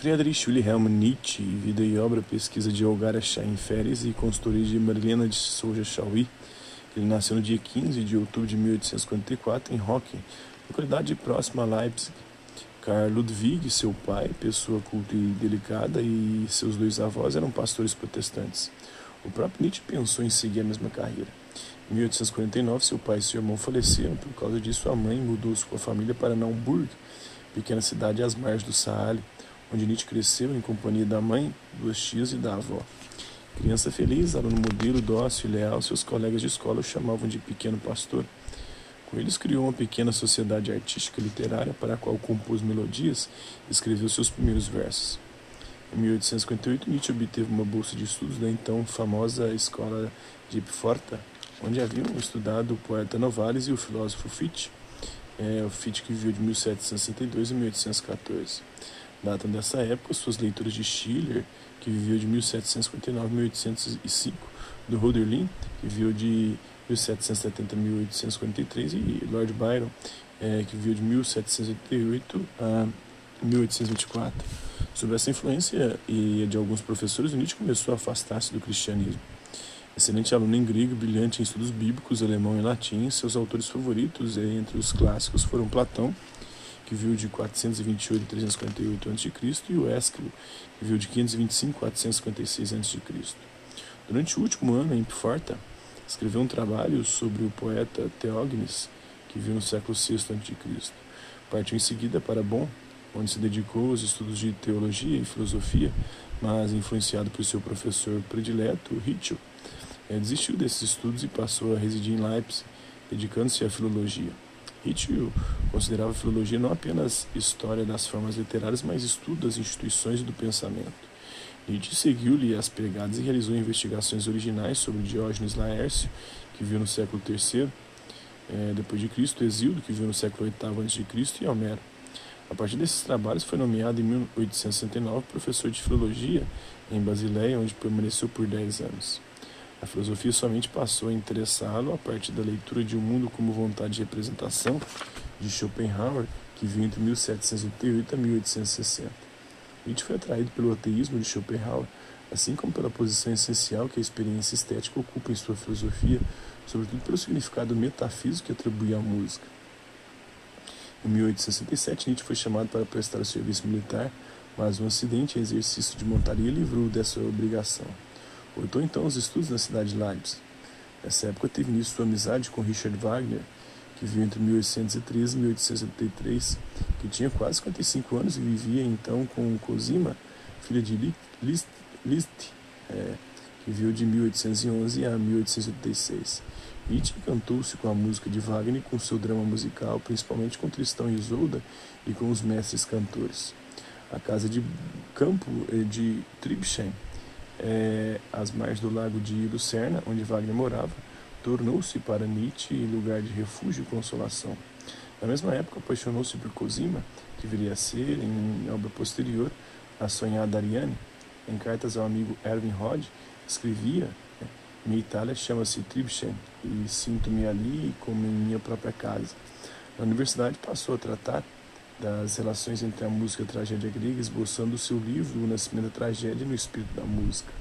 Friedrich Wilhelm Nietzsche, vida e obra, pesquisa de Olga Chain Feres e consultoria de Marilena de Souza Chauí. Ele nasceu no dia 15 de outubro de 1854 em Hocken, localidade próxima a Leipzig. Karl Ludwig, seu pai, pessoa culta e delicada, e seus dois avós eram pastores protestantes. O próprio Nietzsche pensou em seguir a mesma carreira. Em 1849, seu pai e seu irmão faleceram. Por causa disso, a mãe mudou-se com a família para Naumburg, pequena cidade às margens do Saale, onde Nietzsche cresceu em companhia da mãe, duas tias e da avó. Criança feliz, aluno modelo, dócil e leal, seus colegas de escola o chamavam de pequeno pastor. Com eles criou uma pequena sociedade artística e literária para a qual compôs melodias e escreveu seus primeiros versos. Em 1858, Nietzsche obteve uma bolsa de estudos da então famosa escola de Epforta, onde haviam estudado o poeta Novalis e o filósofo Fichte, é, o Fichte que viveu de 1762 a 1814. Datam dessa época suas leituras de Schiller, que viveu de 1759 a 1805, do Hölderlin, que viveu de 1770 a 1843, e Lord Byron, é, que viveu de 1788 a 1824. Sob essa influência e de alguns professores, Nietzsche começou a afastar-se do cristianismo. Excelente aluno em grego, brilhante em estudos bíblicos, alemão e latim, seus autores favoritos entre os clássicos foram Platão, que viu de 428 a 348 a.C., e o Ésquilo, que viu de 525 a 456 a.C. Durante o último ano, em Pforta, escreveu um trabalho sobre o poeta Teógenes, que viu no século VI a.C. Partiu em seguida para Bonn, onde se dedicou aos estudos de teologia e filosofia, mas influenciado por seu professor predileto, Ritschl, eh, desistiu desses estudos e passou a residir em Leipzig, dedicando-se à filologia. Ritschl considerava a filologia não apenas história das formas literárias, mas estudo das instituições e do pensamento. Nietzsche seguiu-lhe as pegadas e realizou investigações originais sobre Diógenes Laércio, que viveu no século III é, depois de Cristo, Exílio, que viveu no século VIII a.C., e Homero. A partir desses trabalhos, foi nomeado em 1869 professor de filologia em Basileia, onde permaneceu por 10 anos. A filosofia somente passou a interessá-lo a partir da leitura de O um Mundo como Vontade de Representação, de Schopenhauer, que viu entre 1788 a 1860. Nietzsche foi atraído pelo ateísmo de Schopenhauer, assim como pela posição essencial que a experiência estética ocupa em sua filosofia, sobretudo pelo significado metafísico que atribui à música. Em 1867, Nietzsche foi chamado para prestar o serviço militar, mas um acidente em exercício de montaria livrou dessa obrigação. Voltou então aos estudos na cidade de Leipzig. Nessa época teve início sua amizade com Richard Wagner, que viveu entre 1813 e 1873, que tinha quase 55 anos e vivia então com Cosima, filha de Liszt, Liszt é, que viveu de 1811 a 1886. Nietzsche encantou-se com a música de Wagner e com seu drama musical, principalmente com Tristão e Isolda e com os mestres cantores. A casa de campo é de Tribschen é, às margens do lago de Lucerna, onde Wagner morava, tornou-se para Nietzsche lugar de refúgio e consolação. Na mesma época, apaixonou-se por Cosima, que viria a ser, em obra posterior, a sonhada Ariane. Em cartas ao amigo Erwin Rod, escrevia: né, Minha Itália chama-se Tribschen e sinto-me ali como em minha própria casa. Na universidade, passou a tratar das relações entre a música e a tragédia grega, esboçando o seu livro O Nascimento da Tragédia no Espírito da Música.